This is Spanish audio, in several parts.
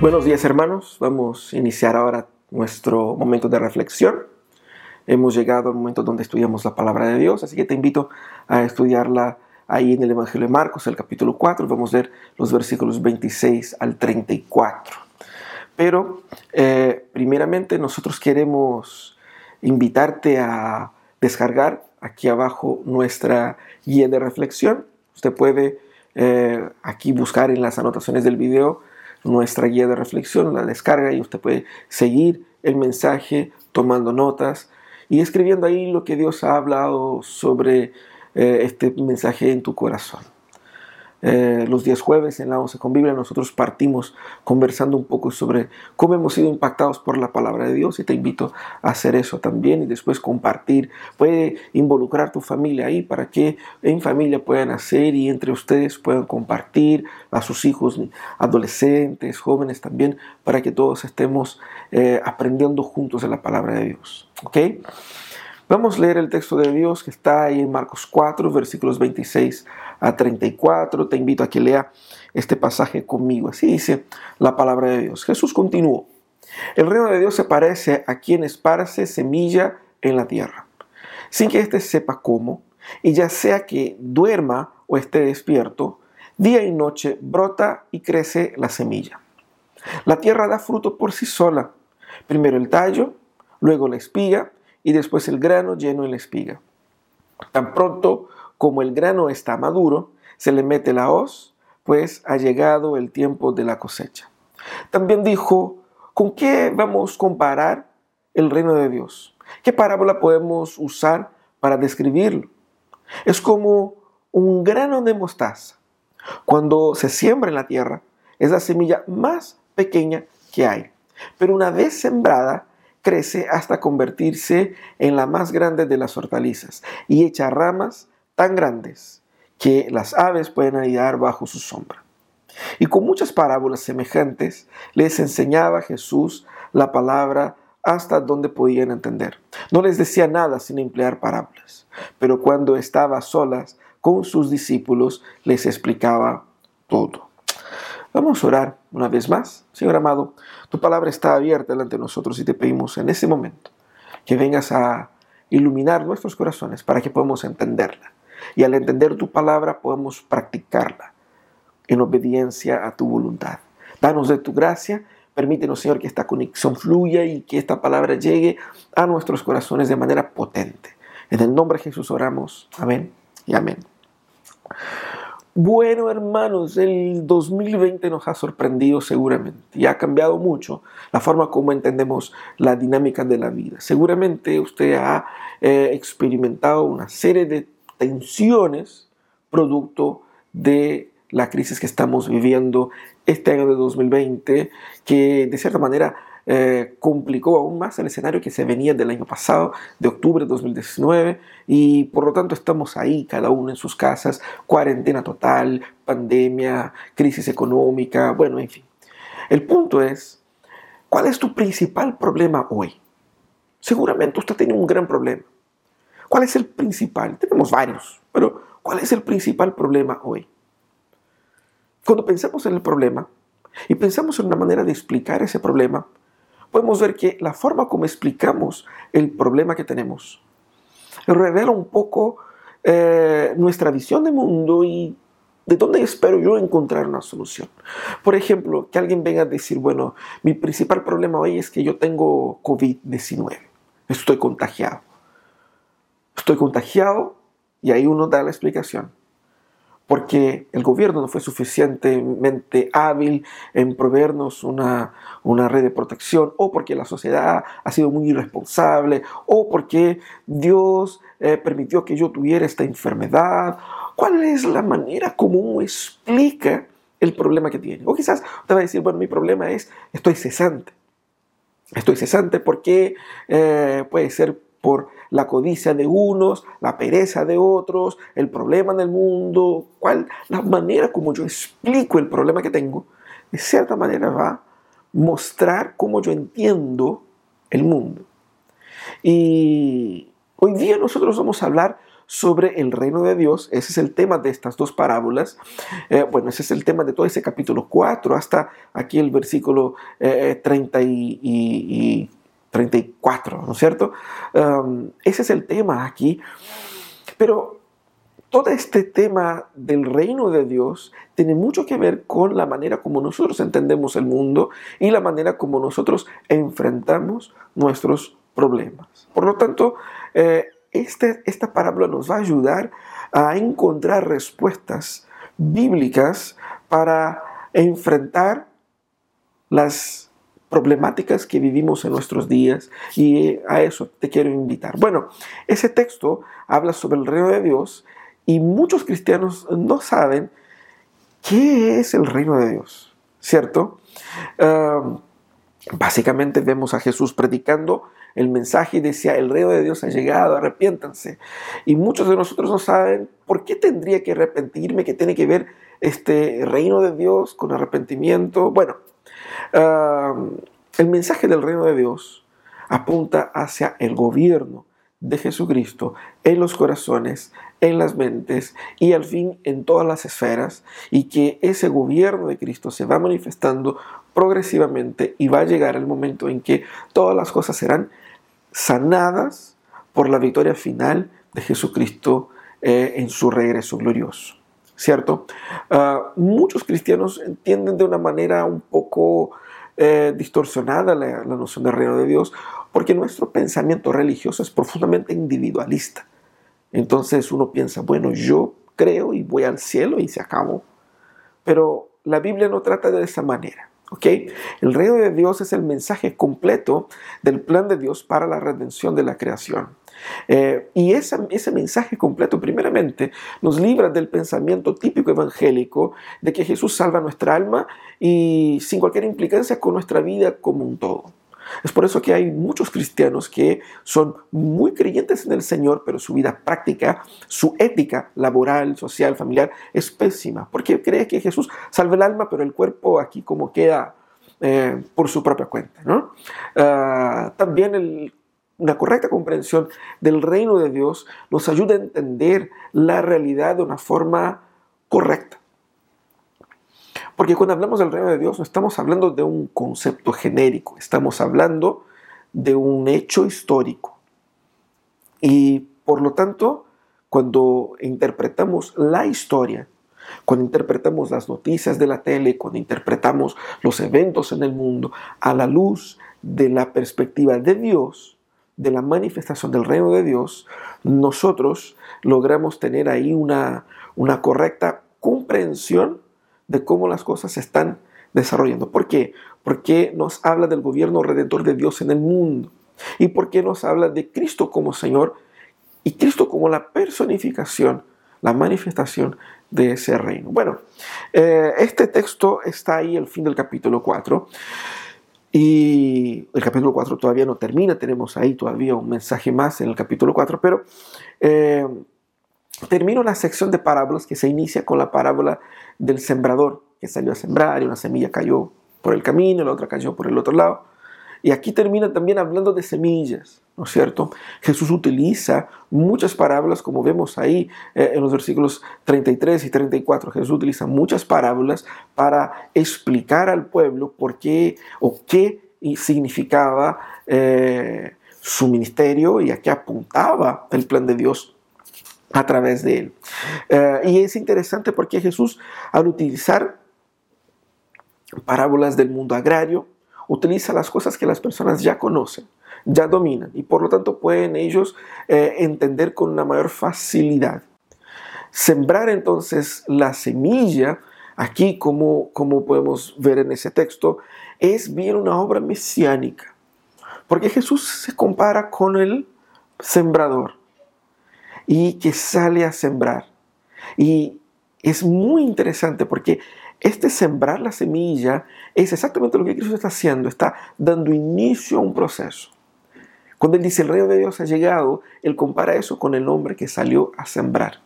Buenos días hermanos, vamos a iniciar ahora nuestro momento de reflexión. Hemos llegado al momento donde estudiamos la palabra de Dios, así que te invito a estudiarla ahí en el Evangelio de Marcos, el capítulo 4, vamos a ver los versículos 26 al 34. Pero eh, primeramente nosotros queremos invitarte a descargar aquí abajo nuestra guía de reflexión. Usted puede eh, aquí buscar en las anotaciones del video nuestra guía de reflexión, la descarga y usted puede seguir el mensaje tomando notas y escribiendo ahí lo que Dios ha hablado sobre eh, este mensaje en tu corazón. Eh, los días jueves en la 11 con Biblia nosotros partimos conversando un poco sobre cómo hemos sido impactados por la palabra de Dios y te invito a hacer eso también y después compartir. Puede involucrar tu familia ahí para que en familia puedan hacer y entre ustedes puedan compartir a sus hijos, adolescentes, jóvenes también, para que todos estemos eh, aprendiendo juntos de la palabra de Dios. ¿Ok? Vamos a leer el texto de Dios que está ahí en Marcos 4, versículos 26 a 34. Te invito a que lea este pasaje conmigo. Así dice la palabra de Dios. Jesús continuó. El reino de Dios se parece a quien esparce semilla en la tierra, sin que éste sepa cómo, y ya sea que duerma o esté despierto, día y noche brota y crece la semilla. La tierra da fruto por sí sola, primero el tallo, luego la espiga, y después el grano lleno en la espiga. Tan pronto como el grano está maduro, se le mete la hoz, pues ha llegado el tiempo de la cosecha. También dijo, ¿con qué vamos a comparar el reino de Dios? ¿Qué parábola podemos usar para describirlo? Es como un grano de mostaza. Cuando se siembra en la tierra, es la semilla más pequeña que hay. Pero una vez sembrada, crece hasta convertirse en la más grande de las hortalizas y echa ramas tan grandes que las aves pueden anidar bajo su sombra. Y con muchas parábolas semejantes les enseñaba Jesús la palabra hasta donde podían entender. No les decía nada sin emplear parábolas, pero cuando estaba solas con sus discípulos les explicaba todo. Vamos a orar una vez más. Señor amado, tu palabra está abierta delante de nosotros y te pedimos en este momento que vengas a iluminar nuestros corazones para que podamos entenderla. Y al entender tu palabra podamos practicarla en obediencia a tu voluntad. Danos de tu gracia. Permítenos, Señor, que esta conexión fluya y que esta palabra llegue a nuestros corazones de manera potente. En el nombre de Jesús oramos. Amén y amén. Bueno, hermanos, el 2020 nos ha sorprendido seguramente y ha cambiado mucho la forma como entendemos la dinámica de la vida. Seguramente usted ha eh, experimentado una serie de tensiones producto de la crisis que estamos viviendo este año de 2020, que de cierta manera eh, complicó aún más el escenario que se venía del año pasado, de octubre de 2019, y por lo tanto estamos ahí, cada uno en sus casas, cuarentena total, pandemia, crisis económica, bueno, en fin. El punto es, ¿cuál es tu principal problema hoy? Seguramente usted tiene un gran problema. ¿Cuál es el principal? Tenemos varios, pero ¿cuál es el principal problema hoy? Cuando pensamos en el problema y pensamos en una manera de explicar ese problema, podemos ver que la forma como explicamos el problema que tenemos revela un poco eh, nuestra visión de mundo y de dónde espero yo encontrar una solución. Por ejemplo, que alguien venga a decir, bueno, mi principal problema hoy es que yo tengo COVID-19, estoy contagiado. Estoy contagiado y ahí uno da la explicación porque el gobierno no fue suficientemente hábil en proveernos una, red de protección, o porque la sociedad ha sido muy irresponsable, o porque Dios eh, permitió que yo tuviera esta enfermedad. ¿Cuál es la manera como uno explica el problema que tiene? O quizás usted va a decir, bueno, mi problema es, estoy cesante. Estoy cesante porque eh, puede ser por la codicia de unos, la pereza de otros, el problema en el mundo, cuál, la manera como yo explico el problema que tengo, de cierta manera va a mostrar cómo yo entiendo el mundo. Y Hoy día nosotros vamos a hablar sobre el reino de Dios. Ese es el tema de estas dos parábolas. Eh, bueno, ese es el tema de todo ese capítulo 4 hasta aquí el versículo 30 y, 34, ¿no es cierto? Ese es el tema aquí. Pero todo este tema del reino de Dios tiene mucho que ver con la manera como nosotros entendemos el mundo y la manera como nosotros enfrentamos nuestros problemas. Por lo tanto, eh, este, esta parábola nos va a ayudar a encontrar respuestas bíblicas para enfrentar las problemáticas que vivimos en nuestros días y a eso te quiero invitar. Bueno, ese texto habla sobre el reino de Dios y muchos cristianos no saben qué es el reino de Dios, ¿cierto? básicamente vemos a Jesús predicando el mensaje y decía, el reino de Dios ha llegado, arrepiéntanse. Y muchos de nosotros no saben por qué tendría que arrepentirme, qué tiene que ver este reino de Dios con arrepentimiento. Bueno, el mensaje del reino de Dios apunta hacia el gobierno de Jesucristo en los corazones, en las mentes y al fin en todas las esferas y que ese gobierno de Cristo se va manifestando progresivamente y va a llegar el momento en que todas las cosas serán sanadas por la victoria final de Jesucristo eh, en su regreso glorioso. ¿Cierto? Ah, muchos cristianos entienden de una manera un poco eh, distorsionada la, la noción del reino de Dios porque nuestro pensamiento religioso es profundamente individualista. Entonces uno piensa, bueno, yo creo y voy al cielo y se acabó. Pero la Biblia no trata de esa manera. El reino de Dios es el mensaje completo del plan de Dios para la redención de la creación. Eh, y ese mensaje completo, primeramente, nos libra del pensamiento típico evangélico de que Jesús salva nuestra alma y sin cualquier implicancia con nuestra vida como un todo. Es por eso que hay muchos cristianos que son muy creyentes en el Señor, pero su vida práctica, su ética laboral, social, familiar es pésima, porque cree que Jesús salva el alma, pero el cuerpo aquí como queda eh, por su propia cuenta. ¿no? Ah, también una correcta comprensión del reino de Dios nos ayuda a entender la realidad de una forma correcta. Porque cuando hablamos del reino de Dios no estamos hablando de un concepto genérico, estamos hablando de un hecho histórico. Y por lo tanto, cuando interpretamos la historia, cuando interpretamos las noticias de la tele, cuando interpretamos los eventos en el mundo a la luz de la perspectiva de Dios, de la manifestación del reino de Dios, nosotros logramos tener ahí una, una correcta comprensión de cómo las cosas se están desarrollando. ¿Por qué? Porque nos habla del gobierno redentor de Dios en el mundo. Y porque nos habla de Cristo como Señor y Cristo como la personificación, la manifestación de ese reino. Bueno, eh, este texto está ahí al fin del capítulo 4. Y el capítulo 4 todavía no termina, tenemos ahí todavía un mensaje más en el capítulo 4, pero eh, termino la sección de parábolas que se inicia con la parábola del sembrador que salió a sembrar y una semilla cayó por el camino, la otra cayó por el otro lado. Y aquí termina también hablando de semillas, ¿no es cierto? Jesús utiliza muchas parábolas, como vemos ahí eh, en los versículos 33 y 34. Jesús utiliza muchas parábolas para explicar al pueblo por qué o qué significaba eh, su ministerio y a qué apuntaba el plan de Dios a través de él. Eh, y es interesante porque Jesús, al utilizar parábolas del mundo agrario, utiliza las cosas que las personas ya conocen, ya dominan, y por lo tanto pueden ellos eh, entender con una mayor facilidad. Sembrar entonces la semilla, aquí como, como podemos ver en ese texto, es bien una obra mesiánica, porque Jesús se compara con el sembrador y que sale a sembrar. Y es muy interesante porque este sembrar la semilla es exactamente lo que Cristo está haciendo, está dando inicio a un proceso. Cuando Él dice el reino de Dios ha llegado, Él compara eso con el hombre que salió a sembrar.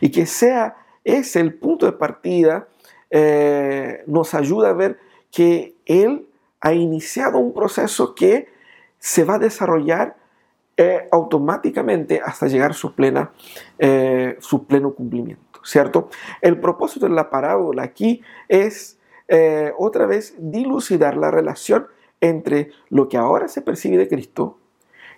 Y que sea ese el punto de partida, eh, nos ayuda a ver que Él ha iniciado un proceso que se va a desarrollar eh, automáticamente hasta llegar a su, plena, eh, su pleno cumplimiento, ¿cierto? El propósito de la parábola aquí es eh, otra vez dilucidar la relación entre lo que ahora se percibe de Cristo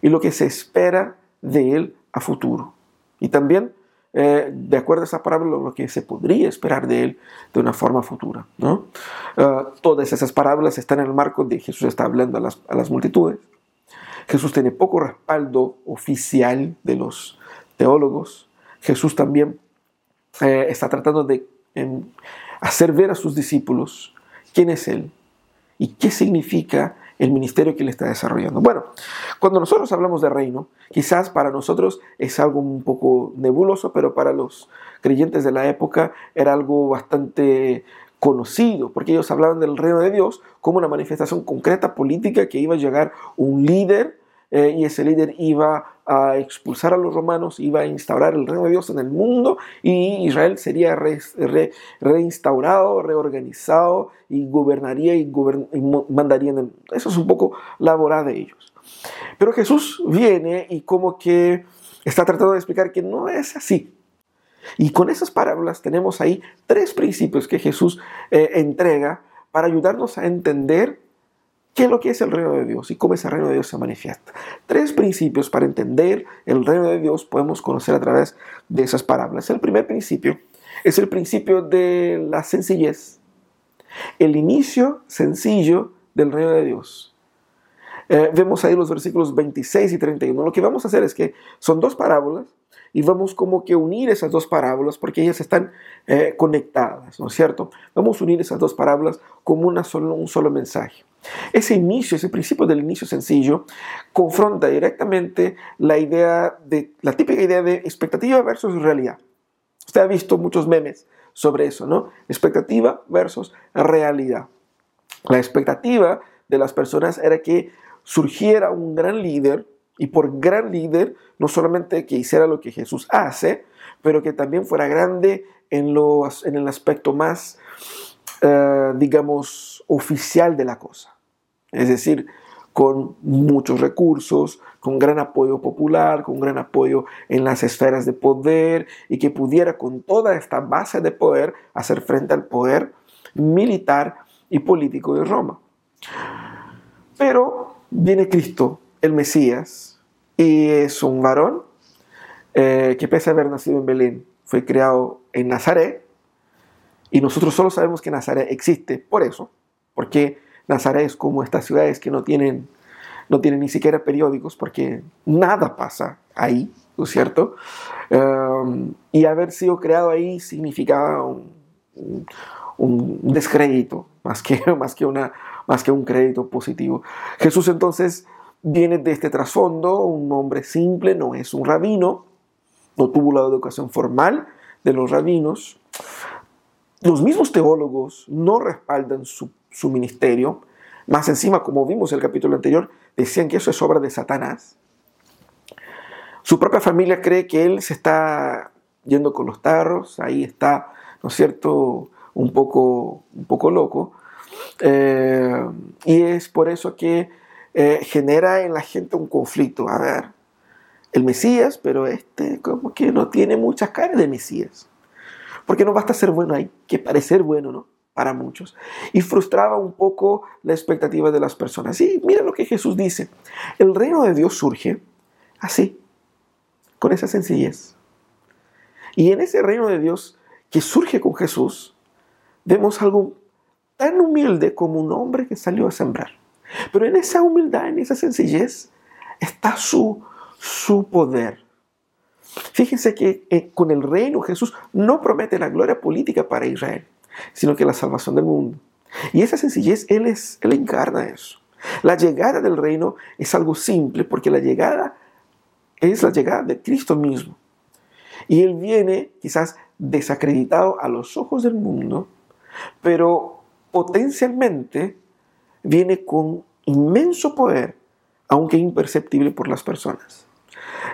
y lo que se espera de Él a futuro. Y también, de acuerdo a esa parábola, lo que se podría esperar de Él de una forma futura. ¿no? todas esas parábolas están en el marco de Jesús está hablando a las, a las multitudes. Jesús tiene poco respaldo oficial de los teólogos. Jesús también eh, está tratando de em, hacer ver a sus discípulos quién es Él y qué significa el ministerio que Él está desarrollando. Bueno, cuando nosotros hablamos de reino, quizás para nosotros es algo un poco nebuloso, pero para los creyentes de la época era algo bastante conocido, porque ellos hablaban del reino de Dios como una manifestación concreta política que iba a llegar un líder eh, y ese líder iba a expulsar a los romanos, iba a instaurar el reino de Dios en el mundo y Israel sería reinstaurado, reorganizado y gobernaría y, mandaría en el mundo. Eso es un poco la voraz de ellos. Pero Jesús viene y como que está tratando de explicar que no es así. Y con esas parábolas tenemos ahí tres principios que Jesús eh, entrega para ayudarnos a entender ¿Qué es lo que es el reino de Dios y cómo ese reino de Dios se manifiesta? Tres principios para entender el reino de Dios podemos conocer a través de esas parábolas. El primer principio es el principio de la sencillez, el inicio sencillo del reino de Dios. Eh, vemos ahí los versículos 26 y 31. Lo que vamos a hacer es que son dos parábolas y vamos como que unir esas dos parábolas porque ellas están eh, conectadas, ¿no es cierto? Vamos a unir esas dos parábolas como una solo, un solo mensaje. Ese inicio, ese principio del inicio sencillo, confronta directamente la idea de, la típica idea de expectativa versus realidad. Usted ha visto muchos memes sobre eso, ¿no? Expectativa versus realidad. La expectativa de las personas era que surgiera un gran líder, y por gran líder, no solamente que hiciera lo que Jesús hace, pero que también fuera grande en, en el aspecto más, eh, digamos, oficial de la cosa. Es decir, con muchos recursos, con gran apoyo popular, con gran apoyo en las esferas de poder y que pudiera con toda esta base de poder hacer frente al poder militar y político de Roma. Pero viene Cristo, el Mesías, y es un varón eh, que pese a haber nacido en Belén, fue creado en Nazaret, y nosotros solo sabemos que Nazaret existe por eso, porque Nazaret es como estas ciudades que no tienen, no tienen ni siquiera periódicos porque nada pasa ahí, ¿no es cierto? Um, y haber sido creado ahí significaba un, descrédito más que, más, que una, más que un crédito positivo. Jesús entonces viene de este trasfondo, un hombre simple, no es un rabino, no tuvo la educación formal de los rabinos. Los mismos teólogos no respaldan su su ministerio. Más encima, como vimos en el capítulo anterior, decían que eso es obra de Satanás. Su propia familia cree que él se está yendo con los tarros, ahí está, ¿no es cierto?, un poco, un poco loco. Eh, y es por eso que eh, genera en la gente un conflicto. A ver, el Mesías, pero este como que no tiene muchas caras de Mesías. Porque no basta ser bueno, hay que parecer bueno, ¿no? para muchos y frustraba un poco la expectativa de las personas. Y mira lo que Jesús dice, el reino de Dios surge así, con esa sencillez. Y en ese reino de Dios que surge con Jesús, vemos algo tan humilde como un hombre que salió a sembrar. Pero en esa humildad, en esa sencillez, está su, su poder. Fíjense que eh, con el reino Jesús no promete la gloria política para Israel sino que la salvación del mundo. Y esa sencillez, Él, es, él encarna eso. La llegada del reino es algo simple porque la llegada es la llegada de Cristo mismo. Y Él viene quizás desacreditado a los ojos del mundo, pero potencialmente viene con inmenso poder, aunque imperceptible por las personas.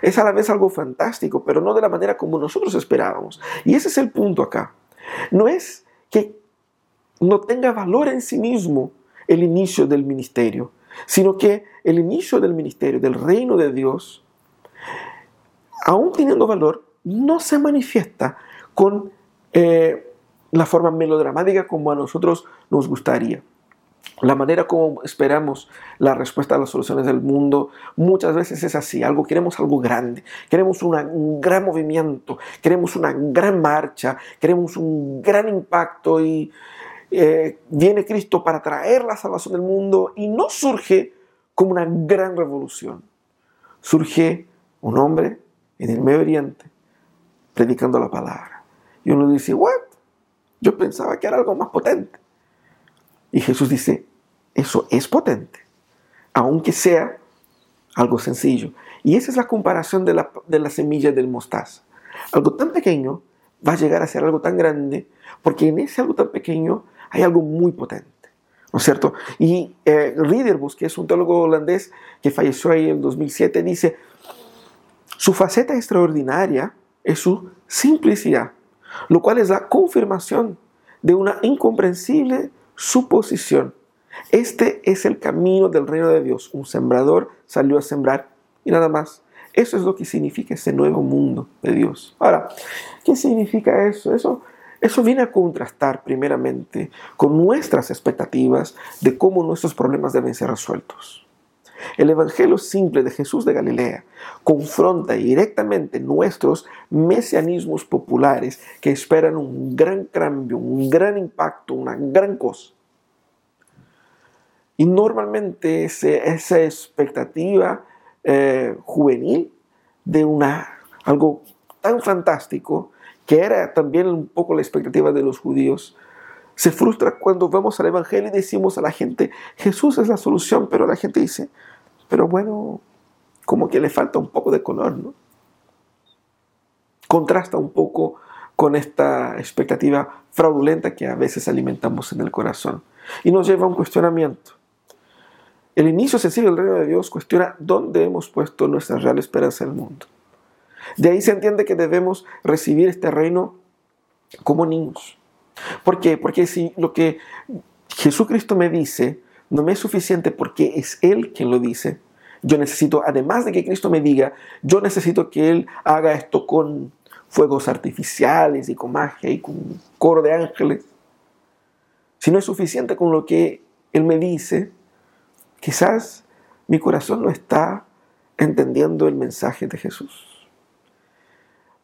Es a la vez algo fantástico, pero no de la manera como nosotros esperábamos. Y ese es el punto acá. No es que no tenga valor en sí mismo el inicio del ministerio, sino que el inicio del ministerio, del reino de Dios, aún teniendo valor, no se manifiesta con eh, la forma melodramática como a nosotros nos gustaría. La manera como esperamos la respuesta a las soluciones del mundo muchas veces es así, algo queremos algo grande, queremos un gran movimiento, queremos una gran marcha, queremos un gran impacto y eh, viene Cristo para traer la salvación del mundo y no surge como una gran revolución. Surge un hombre en el Medio Oriente predicando la palabra. Y uno dice, ¿what? Yo pensaba que era algo más potente. Y Jesús dice, eso es potente, aunque sea algo sencillo. Y esa es la comparación de la, de la semilla del mostaza. Algo tan pequeño va a llegar a ser algo tan grande, porque en ese algo tan pequeño hay algo muy potente. ¿No es cierto? Y eh, Riederbus, que es un teólogo holandés que falleció ahí en 2007, dice, su faceta extraordinaria es su simplicidad, lo cual es la confirmación de una incomprensible suposición. Este es el camino del reino de Dios. Un sembrador salió a sembrar y nada más. Eso es lo que significa ese nuevo mundo de Dios. Ahora, ¿qué significa eso? Eso, eso viene a contrastar primeramente con nuestras expectativas de cómo nuestros problemas deben ser resueltos. El Evangelio simple de Jesús de Galilea confronta directamente nuestros mesianismos populares que esperan un gran cambio, un gran impacto, una gran cosa. Y normalmente esa expectativa eh, juvenil de una, algo tan fantástico, que era también un poco la expectativa de los judíos, se frustra cuando vamos al Evangelio y decimos a la gente, Jesús es la solución, pero la gente dice, pero bueno, como que le falta un poco de color, ¿no? Contrasta un poco con esta expectativa fraudulenta que a veces alimentamos en el corazón y nos lleva a un cuestionamiento. El inicio sencillo del reino de Dios cuestiona dónde hemos puesto nuestra real esperanza en el mundo. De ahí se entiende que debemos recibir este reino como niños. ¿Por qué? Porque si lo que Jesucristo me dice no me es suficiente porque es Él quien lo dice. Yo necesito, además de que Cristo me diga, yo necesito que Él haga esto con fuegos artificiales y con magia y con coro de ángeles. Si no es suficiente con lo que Él me dice, quizás mi corazón no está entendiendo el mensaje de Jesús.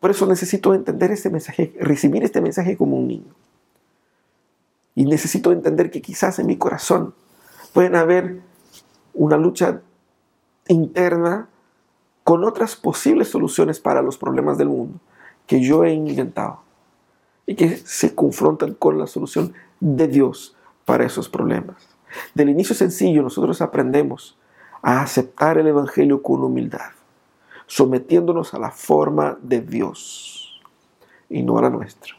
Por eso necesito entender este mensaje, recibir este mensaje como un niño. Y necesito entender que quizás en mi corazón pueden haber una lucha interna con otras posibles soluciones para los problemas del mundo que yo he inventado y que se confrontan con la solución de Dios para esos problemas. Del inicio sencillo nosotros aprendemos a aceptar el Evangelio con humildad, sometiéndonos a la forma de Dios y no a la nuestra.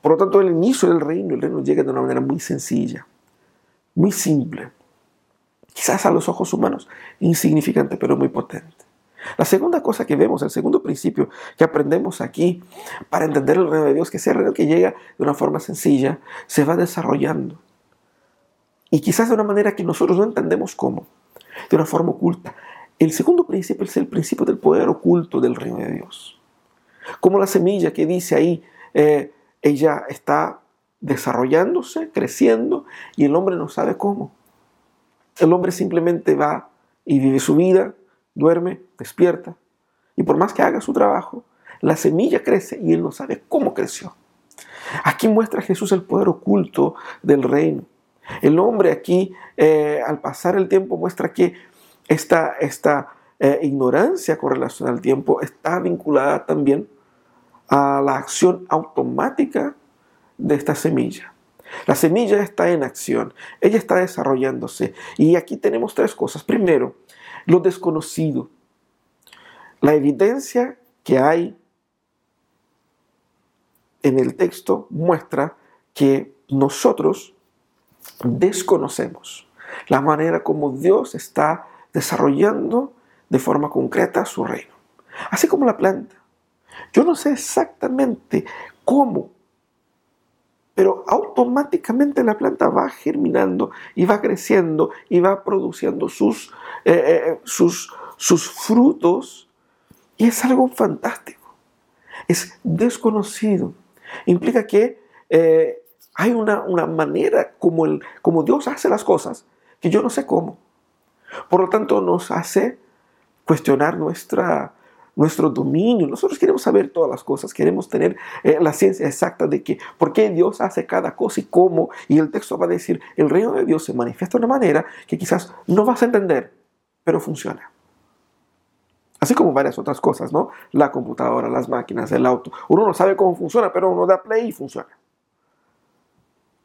Por lo tanto, el inicio del reino, el reino llega de una manera muy sencilla muy simple, quizás a los ojos humanos insignificante, pero muy potente. La segunda cosa que vemos, el segundo principio que aprendemos aquí para entender el reino de Dios, que el reino que llega de una forma sencilla, se va desarrollando. Y quizás de una manera que nosotros no entendemos cómo, de una forma oculta. El segundo principio es el principio del poder oculto del reino de Dios. Como la semilla que dice ahí, eh, ella está desarrollándose, creciendo, y el hombre no sabe cómo. El hombre simplemente va y vive su vida, duerme, despierta, y por más que haga su trabajo, la semilla crece y él no sabe cómo creció. Aquí muestra Jesús el poder oculto del reino. El hombre aquí, eh, al pasar el tiempo, muestra que esta, esta eh, ignorancia con relación al tiempo está vinculada también a la acción automática de esta semilla. La semilla está en acción, ella está desarrollándose. Y aquí tenemos tres cosas. Primero, lo desconocido. La evidencia que hay en el texto muestra que nosotros desconocemos la manera como Dios está desarrollando de forma concreta su reino. Así como la planta. Yo no sé exactamente cómo pero automáticamente la planta va germinando y va creciendo y va produciendo sus, eh, eh, sus, sus frutos Y es algo fantástico. Es desconocido. Implica que eh, hay una, manera como, el, como Dios hace las cosas que yo no sé cómo. Por lo tanto, nos hace cuestionar nuestra, nuestro dominio. Nosotros queremos saber todas las cosas, queremos tener eh, la ciencia exacta de que por qué Dios hace cada cosa y cómo. Y el texto va a decir, el reino de Dios se manifiesta de una manera que quizás no vas a entender, pero funciona. Así como varias otras cosas, ¿no? La computadora, las máquinas, el auto. Uno no sabe cómo funciona, pero uno da play y funciona.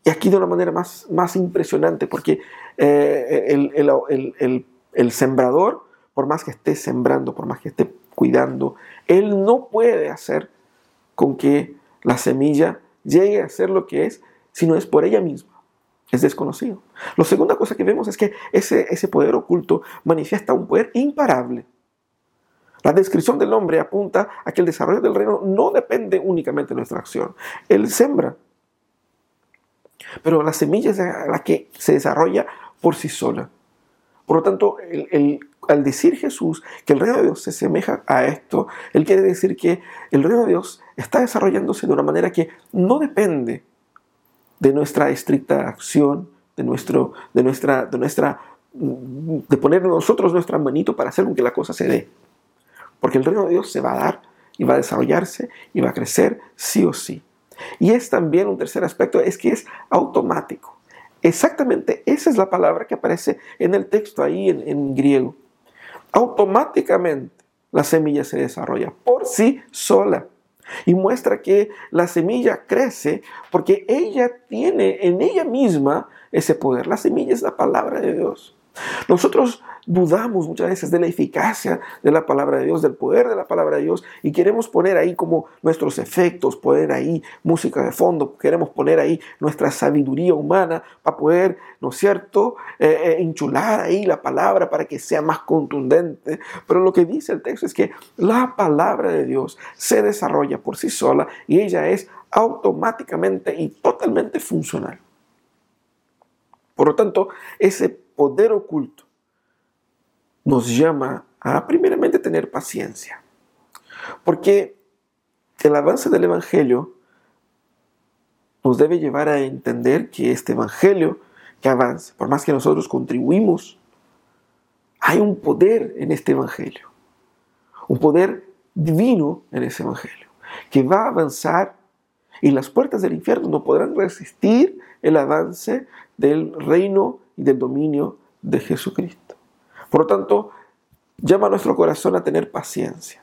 Y aquí de una manera más, más impresionante, porque eh, el, el sembrador, por más que esté sembrando, por más que esté cuidando, él no puede hacer con que la semilla llegue a ser lo que es, sino es por ella misma. Es desconocido. La segunda cosa que vemos es que ese, ese poder oculto manifiesta un poder imparable. La descripción del hombre apunta a que el desarrollo del reino no depende únicamente de nuestra acción. Él sembra, pero la semilla es la que se desarrolla por sí sola. Por lo tanto, al decir Jesús que el reino de Dios se asemeja a esto, Él quiere decir que el reino de Dios está desarrollándose de una manera que no depende de nuestra estricta acción, de, nuestro, de, nuestra, de, nuestra, de poner nosotros nuestra manito para hacer que la cosa se dé. Porque el reino de Dios se va a dar y va a desarrollarse y va a crecer sí o sí. Y es también un tercer aspecto, es que es automático. Exactamente, esa es la palabra que aparece en el texto ahí en griego. Automáticamente la semilla se desarrolla por sí sola y muestra que la semilla crece porque ella tiene en ella misma ese poder. La semilla es la palabra de Dios. Nosotros dudamos muchas veces de la eficacia de la palabra de Dios, del poder de la palabra de Dios y queremos poner ahí como nuestros efectos, poner ahí música de fondo, queremos poner ahí nuestra sabiduría humana para poder, ¿no es cierto?, eh, eh, enchular ahí la palabra para que sea más contundente. Pero lo que dice el texto es que la palabra de Dios se desarrolla por sí sola y ella es automáticamente y totalmente funcional. Por lo tanto, ese poder oculto nos llama a primeramente tener paciencia. Porque el avance del Evangelio nos debe llevar a entender que este Evangelio que avance, por más que nosotros contribuimos, hay un poder en este Evangelio, un poder divino en ese Evangelio, que va a avanzar y las puertas del infierno no podrán resistir el avance del reino y del dominio de Jesucristo. Por lo tanto, llama a nuestro corazón a tener paciencia.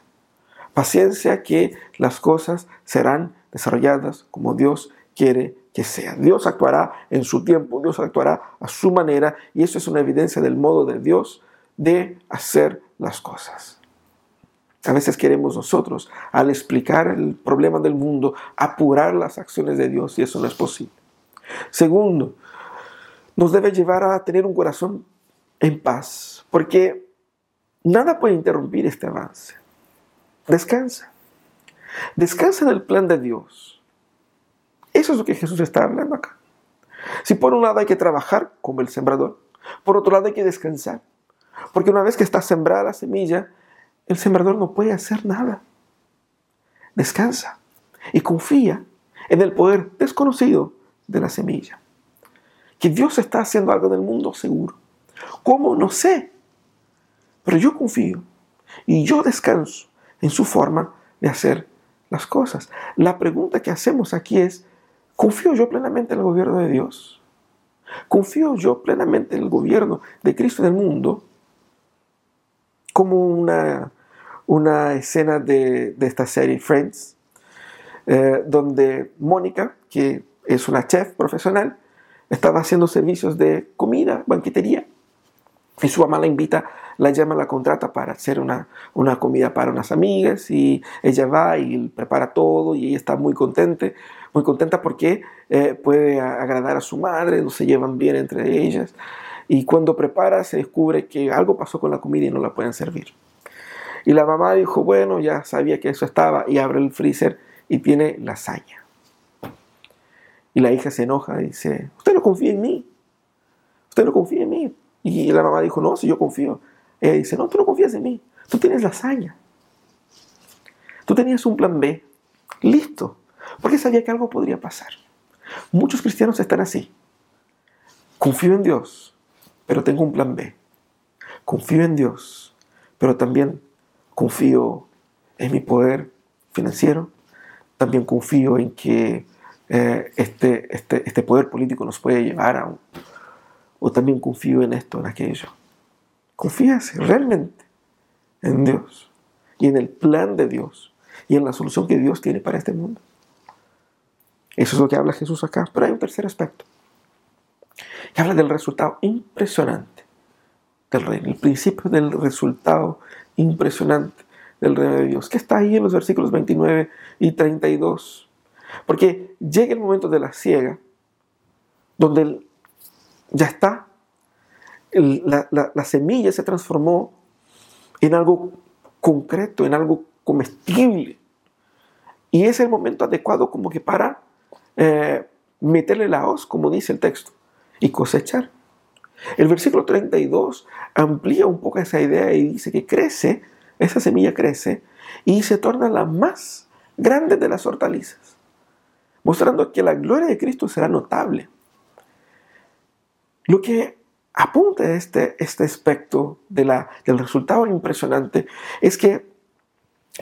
Paciencia que las cosas serán desarrolladas como Dios quiere que sea. Dios actuará en su tiempo, Dios actuará a su manera y eso es una evidencia del modo de Dios de hacer las cosas. A veces queremos nosotros, al explicar el problema del mundo, apurar las acciones de Dios y eso no es posible. Segundo, nos debe llevar a tener un corazón en paz, porque nada puede interrumpir este avance. Descansa. Descansa en el plan de Dios. Eso es lo que Jesús está hablando acá. Si por un lado hay que trabajar como el sembrador, por otro lado hay que descansar. Porque una vez que está sembrada la semilla, el sembrador no puede hacer nada. Descansa y confía en el poder desconocido de la semilla. Que Dios está haciendo algo en el mundo seguro. ¿Cómo? No sé. Pero yo confío y yo descanso en su forma de hacer las cosas. La pregunta que hacemos aquí es, ¿confío yo plenamente en el gobierno de Dios? ¿Confío yo plenamente en el gobierno de Cristo en el mundo? Como una, una escena de, esta serie Friends, eh, donde Mónica, que es una chef profesional, estaba haciendo servicios de comida, banquetería, y su mamá la invita, la llama, la contrata para hacer una, una comida para unas amigas y ella va y prepara todo y ella está muy contenta, muy contenta porque eh, puede agradar a su madre, no se llevan bien entre ellas. Y cuando prepara se descubre que algo pasó con la comida y no la pueden servir. Y la mamá dijo, bueno, ya sabía que eso estaba y abre el freezer y tiene lasaña. Y la hija se enoja y dice, usted no confía en mí, usted no confía en mí, y la mamá dijo, no, si yo confío. Ella dice, no, tú no confías en mí, tú tienes lasaña. Tú tenías un plan B, listo, porque sabía que algo podría pasar. Muchos cristianos están así. Confío en Dios, pero tengo un plan B. Confío en Dios, pero también confío en mi poder financiero. También confío en que eh, este, este, este poder político nos puede llevar a un... O también confío en esto, en aquello. Confíase realmente en Dios y en el plan de Dios y en la solución que Dios tiene para este mundo. Eso es lo que habla Jesús acá. Pero hay un tercer aspecto. Que habla del resultado impresionante del reino. El principio del resultado impresionante del reino de Dios. Que está ahí en los versículos 29 y 32. Porque llega el momento de la ciega, donde ya está, la, la semilla se transformó en algo concreto, en algo comestible. Y es el momento adecuado como que para eh, meterle la hoz, como dice el texto, y cosechar. El versículo 32 amplía un poco esa idea y dice que crece, esa semilla crece y se torna la más grande de las hortalizas, mostrando que la gloria de Cristo será notable. Lo que apunta este, este aspecto del resultado impresionante es que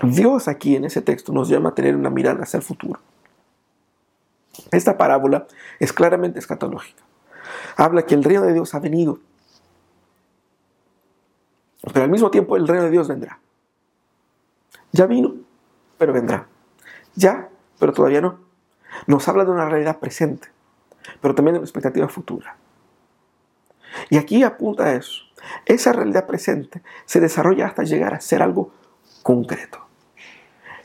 Dios aquí en ese texto nos llama a tener una mirada hacia el futuro. Esta parábola es claramente escatológica. Habla que el reino de Dios ha venido, pero al mismo tiempo el reino de Dios vendrá. Ya vino, pero vendrá. Ya, pero todavía no. Nos habla de una realidad presente, pero también de una expectativa futura. Y aquí apunta a eso. Esa realidad presente se desarrolla hasta llegar a ser algo concreto.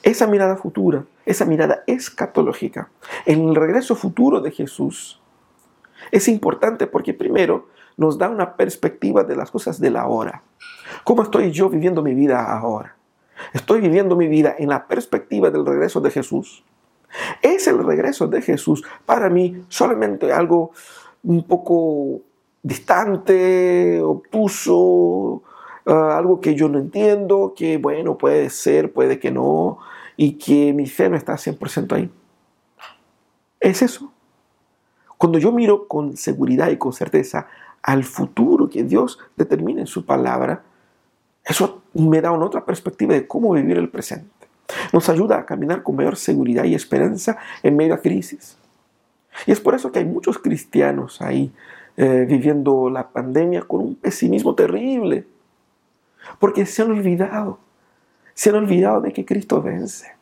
Esa mirada futura, esa mirada escatológica, en el regreso futuro de Jesús, es importante porque primero nos da una perspectiva de las cosas de la hora. ¿Cómo estoy yo viviendo mi vida ahora? Estoy viviendo mi vida en la perspectiva del regreso de Jesús. ¿Es el regreso de Jesús para mí solamente algo un poco distante, obtuso, ah, algo que yo no entiendo, que bueno, puede ser, puede que no, y que mi fe no está 100% ahí. Es eso. Cuando yo miro con seguridad y con certeza al futuro que Dios determina en su palabra, eso me da una otra perspectiva de cómo vivir el presente. Nos ayuda a caminar con mayor seguridad y esperanza en medio de crisis. Y es por eso que hay muchos cristianos ahí eh, viviendo la pandemia con un pesimismo terrible. Porque se han olvidado, se han olvidado de que Cristo vence.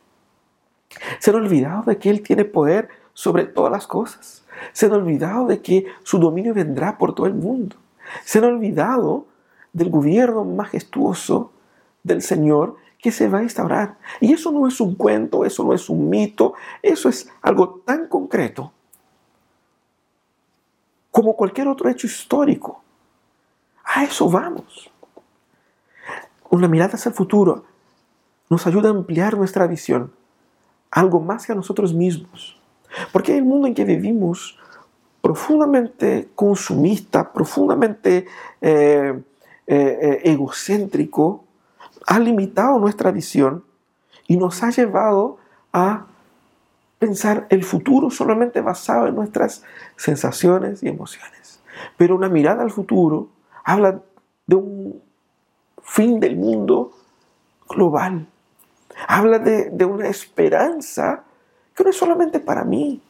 Se han olvidado de que Él tiene poder sobre todas las cosas. Se han olvidado de que su dominio vendrá por todo el mundo. Se han olvidado del gobierno majestuoso del Señor que se va a instaurar. Y eso no es un cuento, eso no es un mito, eso es algo tan concreto como cualquier otro hecho histórico. A eso vamos. Una mirada hacia el futuro nos ayuda a ampliar nuestra visión, algo más que a nosotros mismos. Porque el mundo en que vivimos, profundamente consumista, profundamente eh, eh, eh, egocéntrico, ha limitado nuestra visión y nos ha llevado a pensar el futuro solamente basado en nuestras sensaciones y emociones. Pero una mirada al futuro habla de un fin del mundo global. Habla de, una esperanza que no es solamente para mí.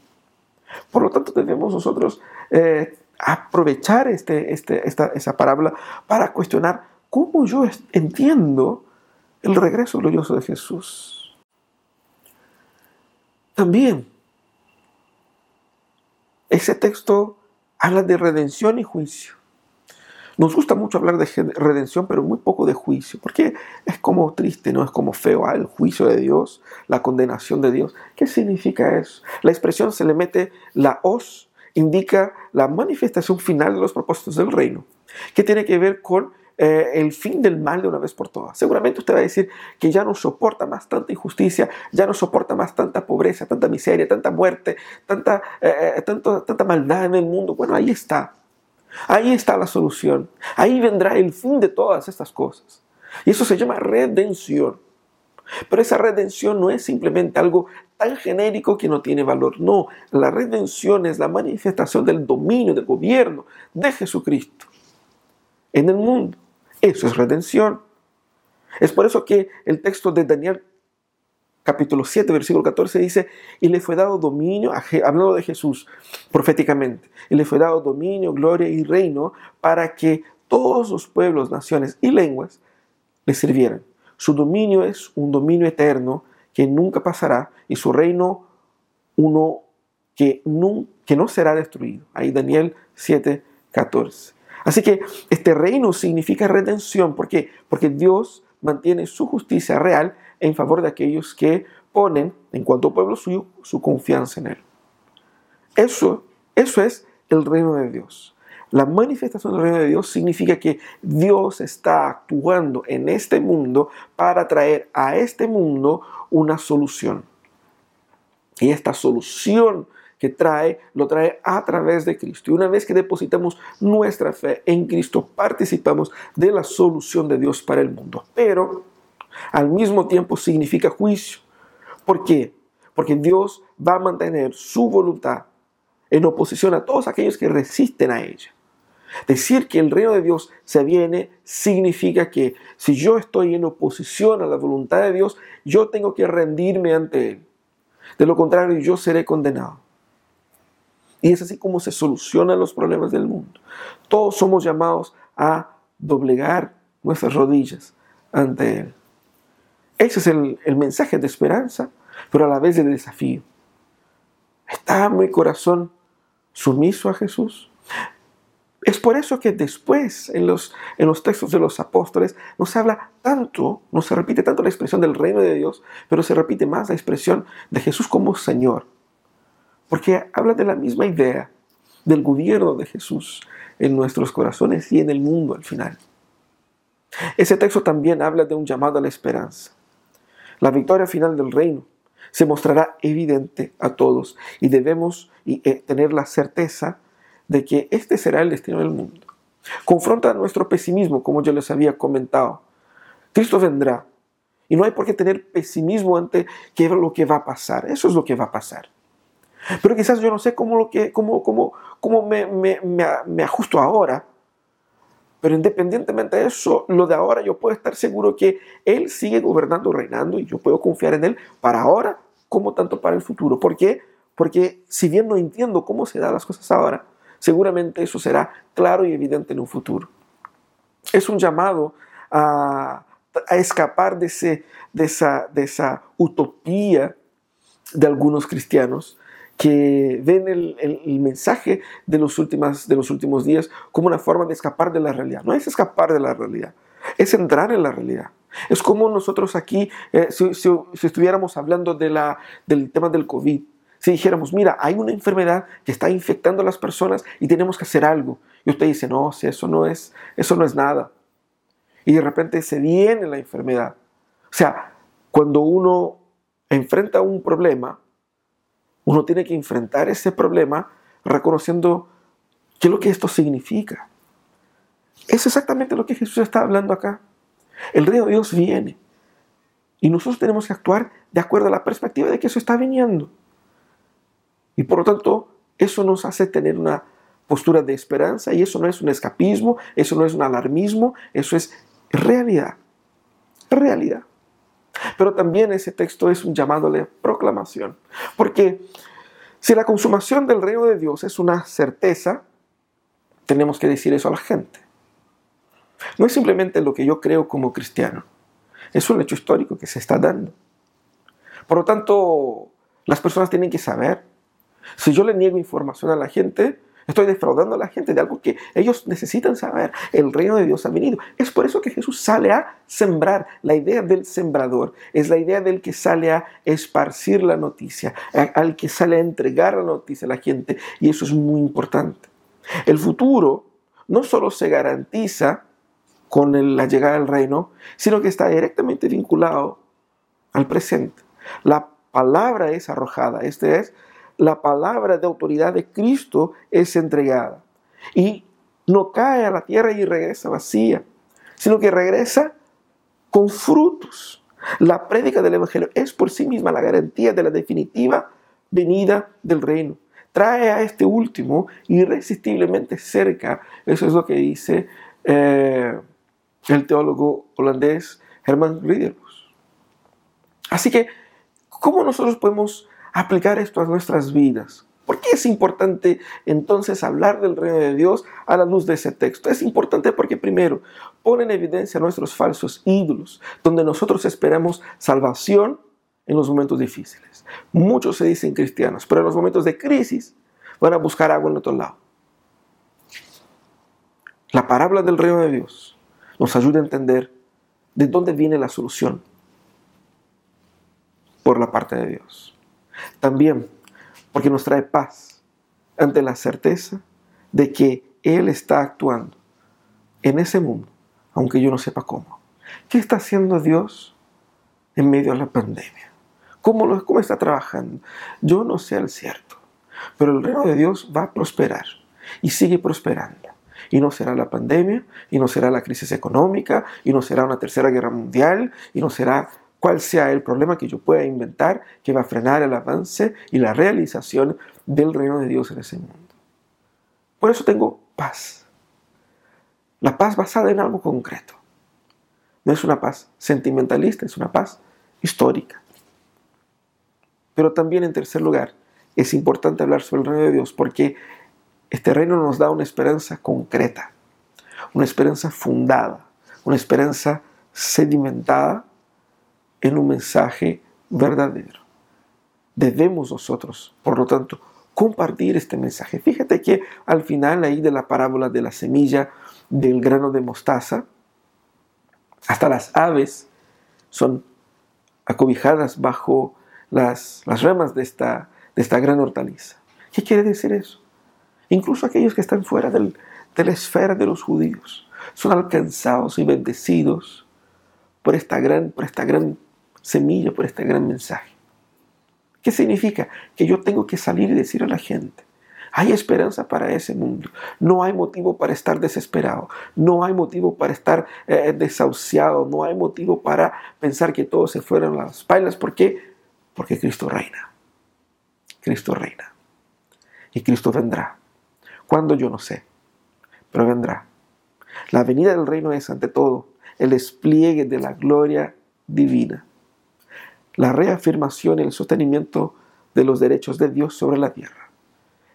Por lo tanto, debemos nosotros eh, aprovechar este, este, esta, esa parábola para cuestionar cómo yo entiendo el regreso glorioso de Jesús. También, ese texto habla de redención y juicio. Nos gusta mucho hablar de redención, pero muy poco de juicio, porque es como triste, no es como feo, ah, el juicio de Dios, la condenación de Dios. ¿Qué significa eso? La expresión se le mete la os, indica la manifestación final de los propósitos del reino, que tiene que ver con eh, el fin del mal de una vez por todas. Seguramente usted va a decir que ya no soporta más tanta injusticia, ya no soporta más tanta pobreza, tanta miseria, tanta muerte, tanta, eh, eh, tanta maldad en el mundo. Bueno, ahí está. Ahí está la solución. Ahí vendrá el fin de todas estas cosas. Y eso se llama redención. Pero esa redención no es simplemente algo tan genérico que no tiene valor. No, la redención es la manifestación del dominio, del gobierno de Jesucristo en el mundo. Eso es redención. Es por eso que el texto de Daniel capítulo 7, versículo 14 dice, y le fue dado dominio, hablando de Jesús proféticamente, y le fue dado dominio, gloria y reino para que todos los pueblos, naciones y lenguas le sirvieran. Su dominio es un dominio eterno que nunca pasará y su reino uno que no, que no será destruido. Ahí Daniel 7, 14. Así que este reino significa redención. ¿Por qué? Porque Dios mantiene su justicia real en favor de aquellos que ponen, en cuanto pueblo suyo, su confianza en Él. Eso, eso es el reino de Dios. La manifestación del reino de Dios significa que Dios está actuando en este mundo para traer a este mundo una solución. Y esta solución que trae, lo trae a través de Cristo. Y una vez que depositamos nuestra fe en Cristo, participamos de la solución de Dios para el mundo. Pero al mismo tiempo significa juicio. ¿Por qué? Porque Dios va a mantener su voluntad en oposición a todos aquellos que resisten a ella. Decir que el reino de Dios se viene significa que si yo estoy en oposición a la voluntad de Dios, yo tengo que rendirme ante Él. De lo contrario, yo seré condenado. Y es así como se solucionan los problemas del mundo. Todos somos llamados a doblegar nuestras rodillas ante Él. Ese es el, mensaje de esperanza, pero a la vez de desafío. ¿Está mi corazón sumiso a Jesús? Es por eso que después en los, en los textos de los apóstoles no se habla tanto, no se repite tanto la expresión del reino de Dios, pero se repite más la expresión de Jesús como Señor. Porque habla de la misma idea del gobierno de Jesús en nuestros corazones y en el mundo al final. Ese texto también habla de un llamado a la esperanza. La victoria final del reino se mostrará evidente a todos y debemos eh, tener la certeza de que este será el destino del mundo. Confronta nuestro pesimismo, como yo les había comentado. Cristo vendrá y no hay por qué tener pesimismo ante qué lo que va a pasar. Eso es lo que va a pasar. Pero quizás yo no sé cómo, lo que, cómo, cómo, cómo me, me, me ajusto ahora. Pero independientemente de eso, lo de ahora yo puedo estar seguro que Él sigue gobernando, reinando y yo puedo confiar en Él para ahora como tanto para el futuro. ¿Por qué? Porque si bien no entiendo cómo se dan las cosas ahora, seguramente eso será claro y evidente en un futuro. Es un llamado a, a escapar de, ese, de, esa, de esa utopía de algunos cristianos que ven el, el, mensaje de los, últimos, de los últimos días como una forma de escapar de la realidad. No es escapar de la realidad, es entrar en la realidad. Es como nosotros aquí, eh, si, si, estuviéramos hablando de la, del tema del COVID, si dijéramos, mira, hay una enfermedad que está infectando a las personas y tenemos que hacer algo. Y usted dice, no, si eso no es, eso no es nada. Y de repente se viene la enfermedad. O sea, cuando uno enfrenta un problema, uno tiene que enfrentar ese problema reconociendo qué es lo que esto significa. Es exactamente lo que Jesús está hablando acá. El reino de Dios viene. Y nosotros tenemos que actuar de acuerdo a la perspectiva de que eso está viniendo. Y por lo tanto, eso nos hace tener una postura de esperanza y eso no es un escapismo, eso no es un alarmismo, eso es realidad. Realidad. Pero también ese texto es un llamado de proclamación. Porque si la consumación del reino de Dios es una certeza, tenemos que decir eso a la gente. No es simplemente lo que yo creo como cristiano. Es un hecho histórico que se está dando. Por lo tanto, las personas tienen que saber. Si yo le niego información a la gente, Estoy defraudando a la gente de algo que ellos necesitan saber. El reino de Dios ha venido. Es por eso que Jesús sale a sembrar. La idea del sembrador es la idea del que sale a esparcir la noticia, al que sale a entregar la noticia a la gente. Y eso es muy importante. El futuro no solo se garantiza con la llegada del reino, sino que está directamente vinculado al presente. La palabra es arrojada. Este es la palabra de autoridad de Cristo es entregada. Y no cae a la tierra y regresa vacía, sino que regresa con frutos. La prédica del Evangelio es por sí misma la garantía de la definitiva venida del reino. Trae a este último irresistiblemente cerca. Eso es lo que dice eh, el teólogo holandés Herman Ridderbos. Así que, ¿cómo nosotros podemos aplicar esto a nuestras vidas? ¿Por qué es importante entonces hablar del reino de Dios a la luz de ese texto? Es importante porque primero pone en evidencia nuestros falsos ídolos, donde nosotros esperamos salvación en los momentos difíciles. Muchos se dicen cristianos, pero en los momentos de crisis van a buscar agua en otro lado. La parábola del reino de Dios nos ayuda a entender de dónde viene la solución por la parte de Dios. También porque nos trae paz ante la certeza de que Él está actuando en ese mundo, aunque yo no sepa cómo. ¿Qué está haciendo Dios en medio de la pandemia? ¿Cómo, cómo está trabajando? Yo no sé al cierto, pero el reino de Dios va a prosperar y sigue prosperando. Y no será la pandemia, y no será la crisis económica, y no será una tercera guerra mundial, y no será cuál sea el problema que yo pueda inventar que va a frenar el avance y la realización del reino de Dios en ese mundo. Por eso tengo paz. La paz basada en algo concreto. No es una paz sentimentalista, es una paz histórica. Pero también en tercer lugar, es importante hablar sobre el reino de Dios porque este reino nos da una esperanza concreta, una esperanza fundada, una esperanza sedimentada en un mensaje verdadero. Debemos nosotros, por lo tanto, compartir este mensaje. Fíjate que al final ahí de la parábola de la semilla del grano de mostaza, hasta las aves son acobijadas bajo las, las ramas de esta, de esta gran hortaliza. ¿Qué quiere decir eso? Incluso aquellos que están fuera del, de la esfera de los judíos son alcanzados y bendecidos por esta gran, por esta gran semilla por este gran mensaje. ¿Qué significa? Que yo tengo que salir y decir a la gente, hay esperanza para ese mundo. No hay motivo para estar desesperado. No hay motivo para estar eh, desahuciado. No hay motivo para pensar que todos se fueron las pailas. ¿Por qué? Porque Cristo reina. Cristo reina. Y Cristo vendrá. ¿Cuándo? Yo no sé. Pero vendrá. La venida del reino es, ante todo, el despliegue de la gloria divina la reafirmación y el sostenimiento de los derechos de Dios sobre la tierra,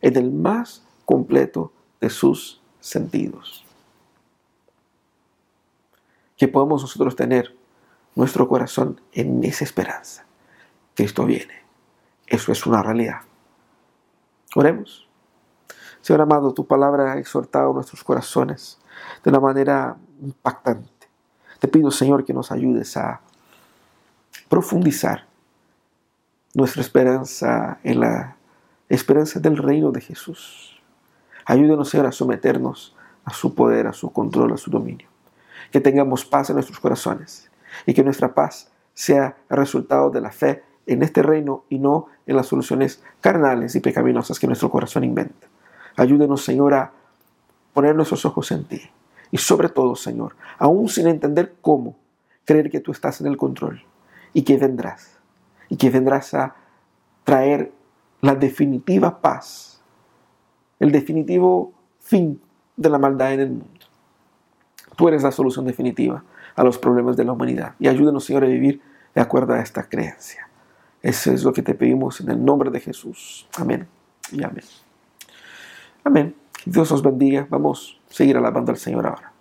en el más completo de sus sentidos. Que podamos nosotros tener nuestro corazón en esa esperanza. Cristo viene. Eso es una realidad. Oremos. Señor amado, tu palabra ha exhortado nuestros corazones de una manera impactante. Te pido, Señor, que nos ayudes a profundizar nuestra esperanza en la esperanza del reino de Jesús. Ayúdenos, Señor, a someternos a su poder, a su control, a su dominio. Que tengamos paz en nuestros corazones y que nuestra paz sea resultado de la fe en este reino y no en las soluciones carnales y pecaminosas que nuestro corazón inventa. Ayúdenos, Señor, a poner nuestros ojos en ti. Y sobre todo, Señor, aún sin entender cómo, creer que tú estás en el control y que vendrás. Y que vendrás a traer la definitiva paz, el definitivo fin de la maldad en el mundo. Tú eres la solución definitiva a los problemas de la humanidad. Y ayúdanos, Señor, a vivir de acuerdo a esta creencia. Eso es lo que te pedimos en el nombre de Jesús. Amén y amén. Amén. Dios os bendiga. Vamos a seguir alabando al Señor ahora.